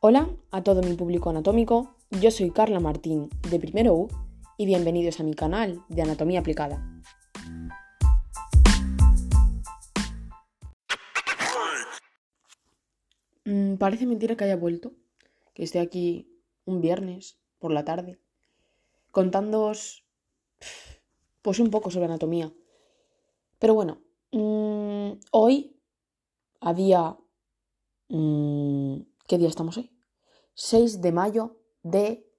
Hola a todo mi público anatómico, yo soy Carla Martín de Primero U y bienvenidos a mi canal de Anatomía Aplicada. Mm, parece mentira que haya vuelto, que esté aquí un viernes por la tarde, contándoos pues un poco sobre anatomía. Pero bueno, mm, hoy había... Mm, ¿Qué día estamos hoy? 6 de mayo de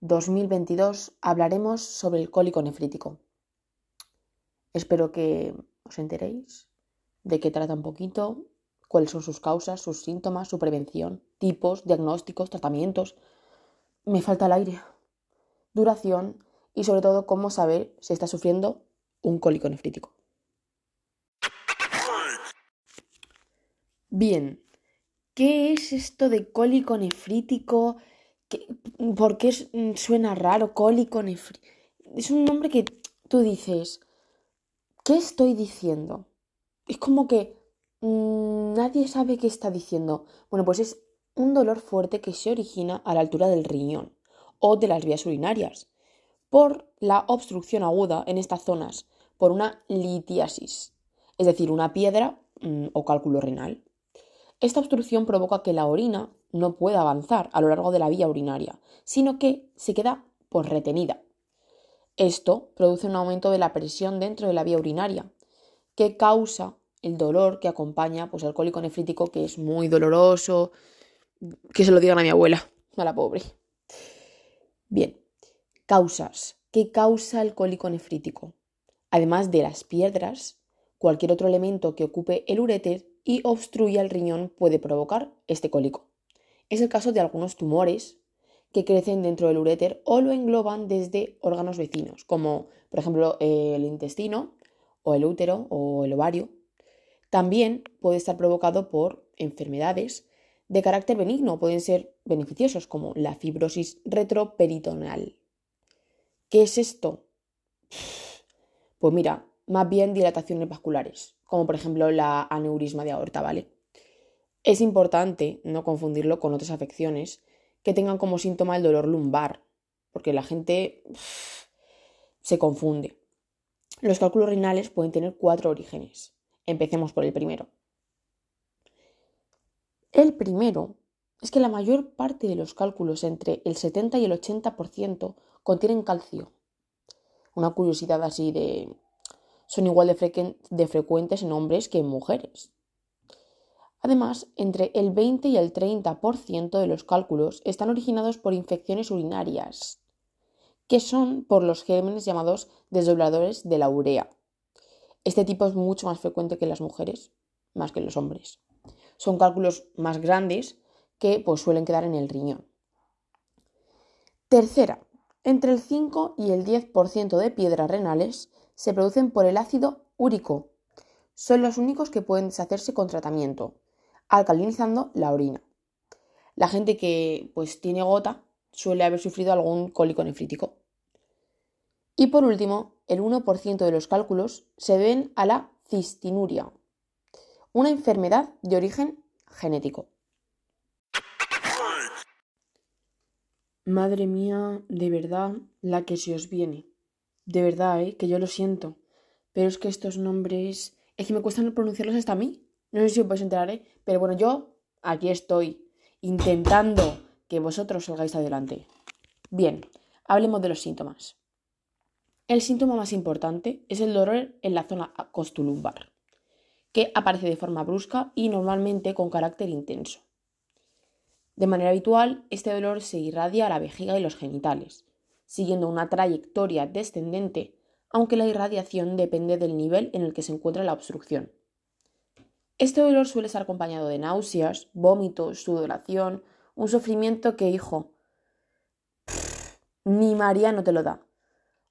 2022 hablaremos sobre el cólico nefrítico. Espero que os enteréis de qué trata un poquito, cuáles son sus causas, sus síntomas, su prevención, tipos, diagnósticos, tratamientos. Me falta el aire, duración y sobre todo cómo saber si está sufriendo un cólico nefrítico. Bien, ¿qué es esto de cólico nefrítico? ¿Por qué suena raro cólico nefrítico? Es un nombre que tú dices, ¿qué estoy diciendo? Es como que Mm, nadie sabe qué está diciendo. Bueno, pues es un dolor fuerte que se origina a la altura del riñón o de las vías urinarias por la obstrucción aguda en estas zonas por una litiasis, es decir, una piedra mm, o cálculo renal. Esta obstrucción provoca que la orina no pueda avanzar a lo largo de la vía urinaria, sino que se queda pues, retenida. Esto produce un aumento de la presión dentro de la vía urinaria, que causa el dolor que acompaña pues, al cólico nefrítico, que es muy doloroso. Que se lo digan a mi abuela, a la pobre. Bien, causas. ¿Qué causa el cólico nefrítico? Además de las piedras, cualquier otro elemento que ocupe el uréter y obstruya el riñón puede provocar este cólico. Es el caso de algunos tumores que crecen dentro del uréter o lo engloban desde órganos vecinos, como por ejemplo el intestino o el útero o el ovario, también puede estar provocado por enfermedades de carácter benigno, pueden ser beneficiosos, como la fibrosis retroperitoneal. ¿Qué es esto? Pues mira, más bien dilataciones vasculares, como por ejemplo la aneurisma de aorta, ¿vale? Es importante no confundirlo con otras afecciones que tengan como síntoma el dolor lumbar, porque la gente se confunde. Los cálculos renales pueden tener cuatro orígenes. Empecemos por el primero. El primero es que la mayor parte de los cálculos, entre el 70 y el 80%, contienen calcio. Una curiosidad así de... son igual de, de frecuentes en hombres que en mujeres. Además, entre el 20 y el 30% de los cálculos están originados por infecciones urinarias, que son por los gérmenes llamados desdobladores de la urea. Este tipo es mucho más frecuente que en las mujeres, más que en los hombres. Son cálculos más grandes que pues, suelen quedar en el riñón. Tercera, entre el 5 y el 10% de piedras renales se producen por el ácido úrico. Son los únicos que pueden deshacerse con tratamiento, alcalinizando la orina. La gente que pues, tiene gota suele haber sufrido algún cólico nefrítico. Y por último, el 1% de los cálculos se deben a la cistinuria, una enfermedad de origen genético. Madre mía, de verdad, la que se os viene. De verdad, ¿eh? que yo lo siento. Pero es que estos nombres... Es que me cuesta pronunciarlos hasta a mí. No sé si os podéis enterar, ¿eh? Pero bueno, yo aquí estoy intentando que vosotros salgáis adelante. Bien, hablemos de los síntomas. El síntoma más importante es el dolor en la zona costulumbar, que aparece de forma brusca y normalmente con carácter intenso. De manera habitual, este dolor se irradia a la vejiga y los genitales, siguiendo una trayectoria descendente, aunque la irradiación depende del nivel en el que se encuentra la obstrucción. Este dolor suele estar acompañado de náuseas, vómitos, sudoración, un sufrimiento que, hijo, ni María no te lo da.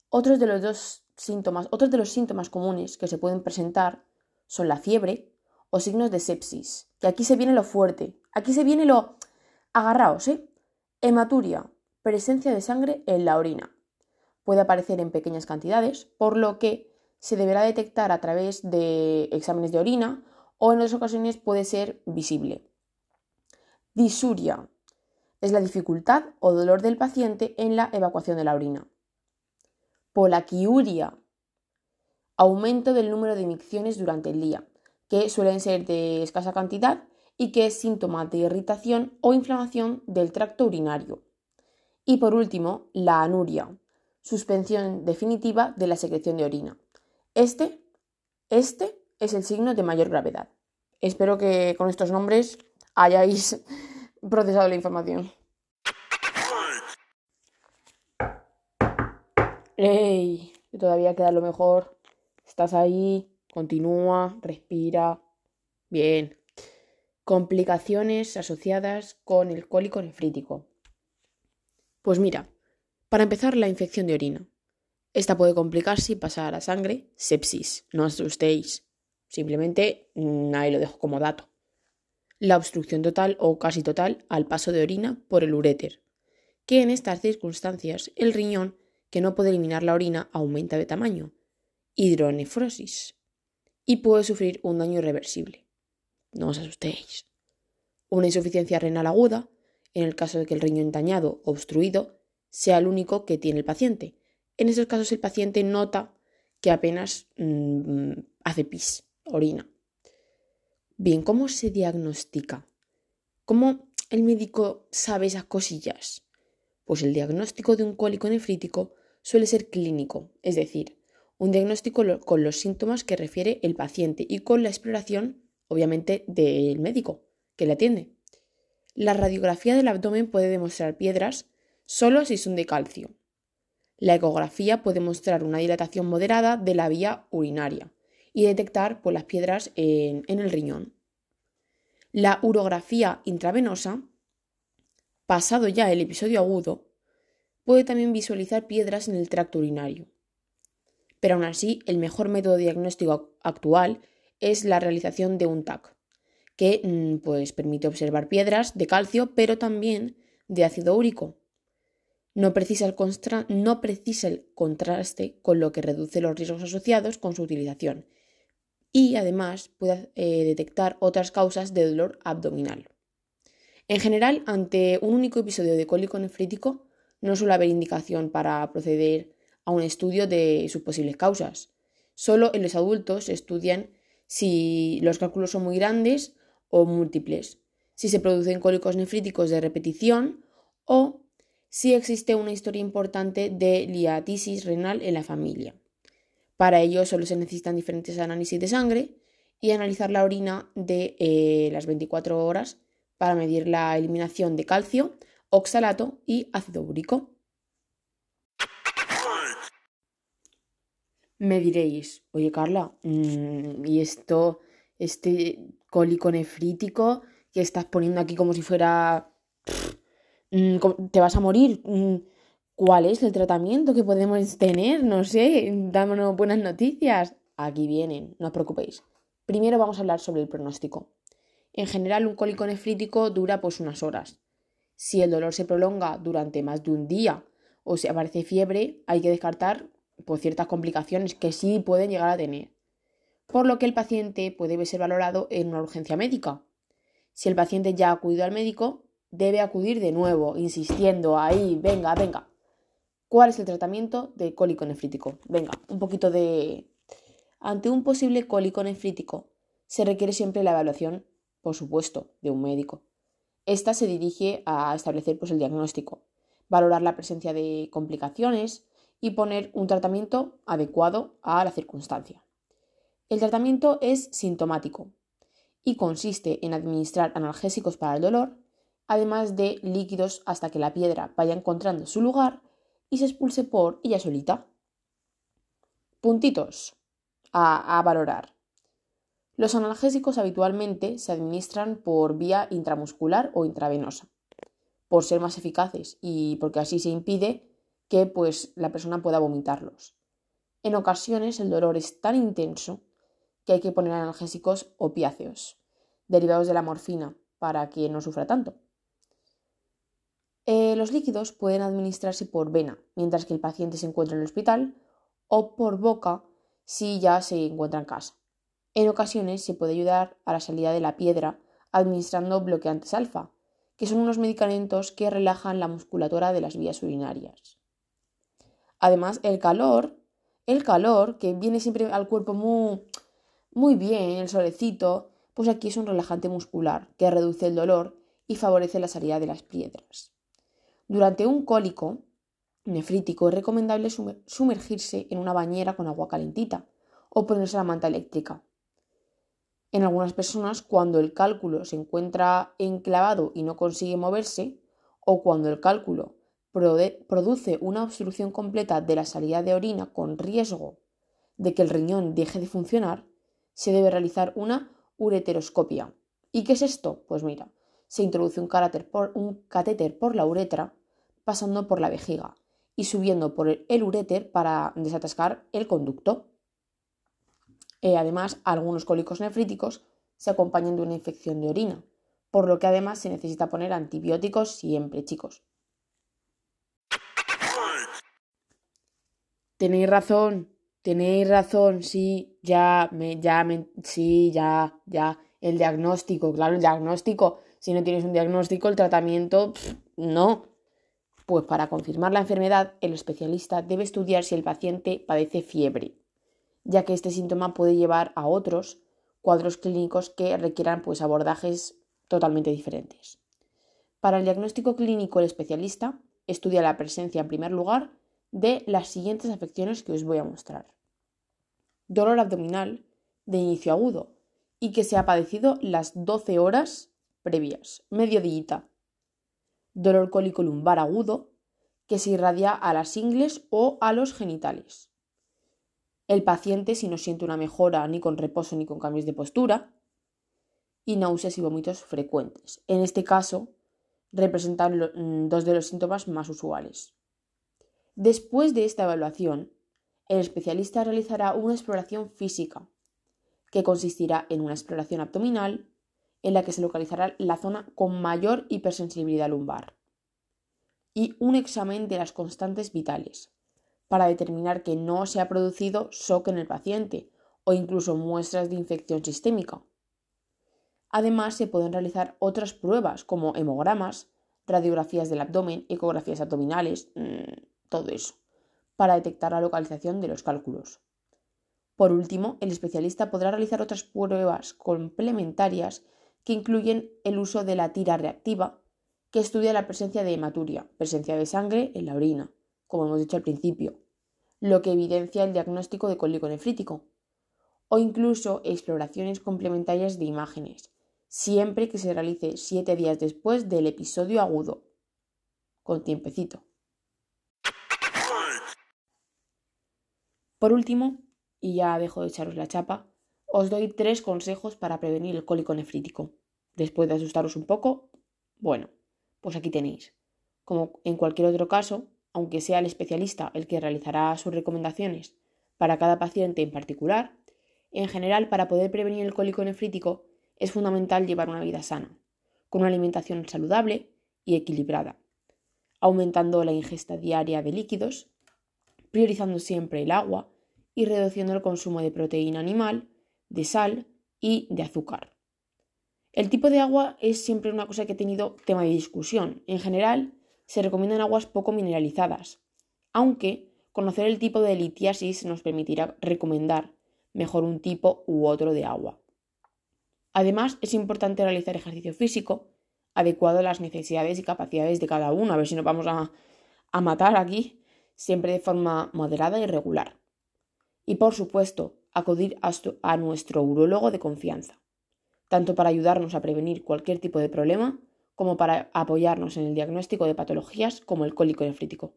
Otros de los dos síntomas, otros de los síntomas comunes que se pueden presentar son la fiebre o signos de sepsis, que aquí se viene lo fuerte, aquí se viene lo Agarraos, ¿eh? Hematuria, presencia de sangre en la orina. Puede aparecer en pequeñas cantidades, por lo que se deberá detectar a través de exámenes de orina o en otras ocasiones puede ser visible. Disuria es la dificultad o dolor del paciente en la evacuación de la orina. Polaquiuria, aumento del número de micciones durante el día, que suelen ser de escasa cantidad y que es síntoma de irritación o inflamación del tracto urinario. Y por último, la anuria, suspensión definitiva de la secreción de orina. Este, este es el signo de mayor gravedad. Espero que con estos nombres hayáis procesado la información. ¡Ey! Todavía queda lo mejor. Estás ahí, continúa, respira. Bien. Complicaciones asociadas con el cólico nefrítico. Pues mira, para empezar, la infección de orina. Esta puede complicarse y pasar a sangre, sepsis. No asustéis. Simplemente mm, ahí lo dejo como dato. La obstrucción total o casi total al paso de orina por el uréter, que en estas circunstancias el riñón que no puede eliminar la orina aumenta de tamaño, hidronefrosis, y puede sufrir un daño irreversible. No os asustéis. Una insuficiencia renal aguda, en el caso de que el riñón dañado o obstruido sea el único que tiene el paciente. En esos casos el paciente nota que apenas mm, hace pis, orina. Bien, ¿cómo se diagnostica? ¿Cómo el médico sabe esas cosillas? Pues el diagnóstico de un cólico nefrítico suele ser clínico, es decir, un diagnóstico con los síntomas que refiere el paciente y con la exploración, obviamente, del médico que le atiende. La radiografía del abdomen puede demostrar piedras solo si son de calcio. La ecografía puede mostrar una dilatación moderada de la vía urinaria y detectar pues, las piedras en, en el riñón. La urografía intravenosa, pasado ya el episodio agudo, puede también visualizar piedras en el tracto urinario. Pero aún así, el mejor método diagnóstico actual es la realización de un TAC, que mm, pues, permite observar piedras de calcio, pero también de ácido úrico. No precisa, el no precisa el contraste, con lo que reduce los riesgos asociados con su utilización. Y además puede eh, detectar otras causas de dolor abdominal. En general, ante un único episodio de cólico nefrítico, no suele haber indicación para proceder a un estudio de sus posibles causas. Solo en los adultos se estudian si los cálculos son muy grandes o múltiples, si se producen cólicos nefríticos de repetición o si existe una historia importante de liatisis renal en la familia. Para ello solo se necesitan diferentes análisis de sangre y analizar la orina de eh, las 24 horas para medir la eliminación de calcio, oxalato y ácido úrico. Me diréis, oye Carla, mm, ¿y esto, este cólico nefrítico que estás poniendo aquí como si fuera... Mm, ¿Te vas a morir? Mm, ¿Cuál es el tratamiento que podemos tener? No sé, dámonos buenas noticias. Aquí vienen, no os preocupéis. Primero vamos a hablar sobre el pronóstico. En general, un cólico nefrítico dura pues unas horas. Si el dolor se prolonga durante más de un día o si aparece fiebre, hay que descartar por ciertas complicaciones que sí pueden llegar a tener, por lo que el paciente puede ser valorado en una urgencia médica. Si el paciente ya ha acudido al médico, debe acudir de nuevo, insistiendo ahí, venga, venga. ¿Cuál es el tratamiento del cólico nefrítico? Venga, un poquito de... Ante un posible cólico nefrítico, se requiere siempre la evaluación, por supuesto, de un médico. Esta se dirige a establecer pues, el diagnóstico, valorar la presencia de complicaciones, y poner un tratamiento adecuado a la circunstancia. El tratamiento es sintomático y consiste en administrar analgésicos para el dolor, además de líquidos hasta que la piedra vaya encontrando su lugar y se expulse por ella solita. Puntitos a, a valorar. Los analgésicos habitualmente se administran por vía intramuscular o intravenosa, por ser más eficaces y porque así se impide que pues la persona pueda vomitarlos. En ocasiones el dolor es tan intenso que hay que poner analgésicos opiáceos, derivados de la morfina, para que no sufra tanto. Eh, los líquidos pueden administrarse por vena mientras que el paciente se encuentra en el hospital o por boca si ya se encuentra en casa. En ocasiones se puede ayudar a la salida de la piedra administrando bloqueantes alfa, que son unos medicamentos que relajan la musculatura de las vías urinarias. Además, el calor, el calor que viene siempre al cuerpo muy, muy bien, el solecito, pues aquí es un relajante muscular que reduce el dolor y favorece la salida de las piedras. Durante un cólico nefrítico es recomendable sumergirse en una bañera con agua calentita o ponerse la manta eléctrica. En algunas personas, cuando el cálculo se encuentra enclavado y no consigue moverse, o cuando el cálculo produce una obstrucción completa de la salida de orina con riesgo de que el riñón deje de funcionar, se debe realizar una ureteroscopia. ¿Y qué es esto? Pues mira, se introduce un, un catéter por la uretra pasando por la vejiga y subiendo por el uréter para desatascar el conducto. Eh, además, algunos cólicos nefríticos se acompañan de una infección de orina, por lo que además se necesita poner antibióticos siempre, chicos. Tenéis razón, tenéis razón, sí, ya, me, ya, sí, ya, ya. El diagnóstico, claro, el diagnóstico. Si no tienes un diagnóstico, el tratamiento, no. Pues para confirmar la enfermedad, el especialista debe estudiar si el paciente padece fiebre, ya que este síntoma puede llevar a otros cuadros clínicos que requieran pues, abordajes totalmente diferentes. Para el diagnóstico clínico, el especialista estudia la presencia, en primer lugar, de las siguientes afecciones que os voy a mostrar. Dolor abdominal de inicio agudo y que se ha padecido las 12 horas previas, mediodía. Dolor cólico lumbar agudo que se irradia a las ingles o a los genitales. El paciente si no siente una mejora ni con reposo ni con cambios de postura. Y náuseas y vómitos frecuentes. En este caso, representan mm, dos de los síntomas más usuales. Después de esta evaluación, el especialista realizará una exploración física, que consistirá en una exploración abdominal, en la que se localizará la zona con mayor hipersensibilidad lumbar, y un examen de las constantes vitales, para determinar que no se ha producido shock en el paciente o incluso muestras de infección sistémica. Además, se pueden realizar otras pruebas como hemogramas, radiografías del abdomen, ecografías abdominales, mm, todo eso, para detectar la localización de los cálculos. Por último, el especialista podrá realizar otras pruebas complementarias que incluyen el uso de la tira reactiva, que estudia la presencia de hematuria, presencia de sangre en la orina, como hemos dicho al principio, lo que evidencia el diagnóstico de cólico nefrítico, o incluso exploraciones complementarias de imágenes, siempre que se realice siete días después del episodio agudo, con tiempecito. Por último, y ya dejo de echaros la chapa, os doy tres consejos para prevenir el cólico nefrítico. Después de asustaros un poco, bueno, pues aquí tenéis. Como en cualquier otro caso, aunque sea el especialista el que realizará sus recomendaciones para cada paciente en particular, en general para poder prevenir el cólico nefrítico es fundamental llevar una vida sana, con una alimentación saludable y equilibrada, aumentando la ingesta diaria de líquidos, priorizando siempre el agua y reduciendo el consumo de proteína animal, de sal y de azúcar. El tipo de agua es siempre una cosa que ha tenido tema de discusión. En general, se recomiendan aguas poco mineralizadas, aunque conocer el tipo de litiasis nos permitirá recomendar mejor un tipo u otro de agua. Además, es importante realizar ejercicio físico adecuado a las necesidades y capacidades de cada uno, a ver si nos vamos a, a matar aquí siempre de forma moderada y regular. Y por supuesto, acudir a nuestro urólogo de confianza, tanto para ayudarnos a prevenir cualquier tipo de problema como para apoyarnos en el diagnóstico de patologías como el cólico nefrítico.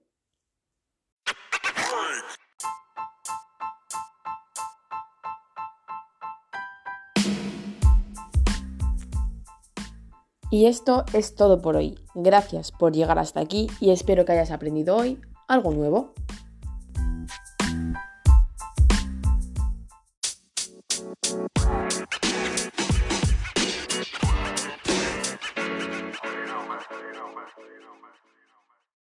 Y esto es todo por hoy. Gracias por llegar hasta aquí y espero que hayas aprendido hoy algo nuevo.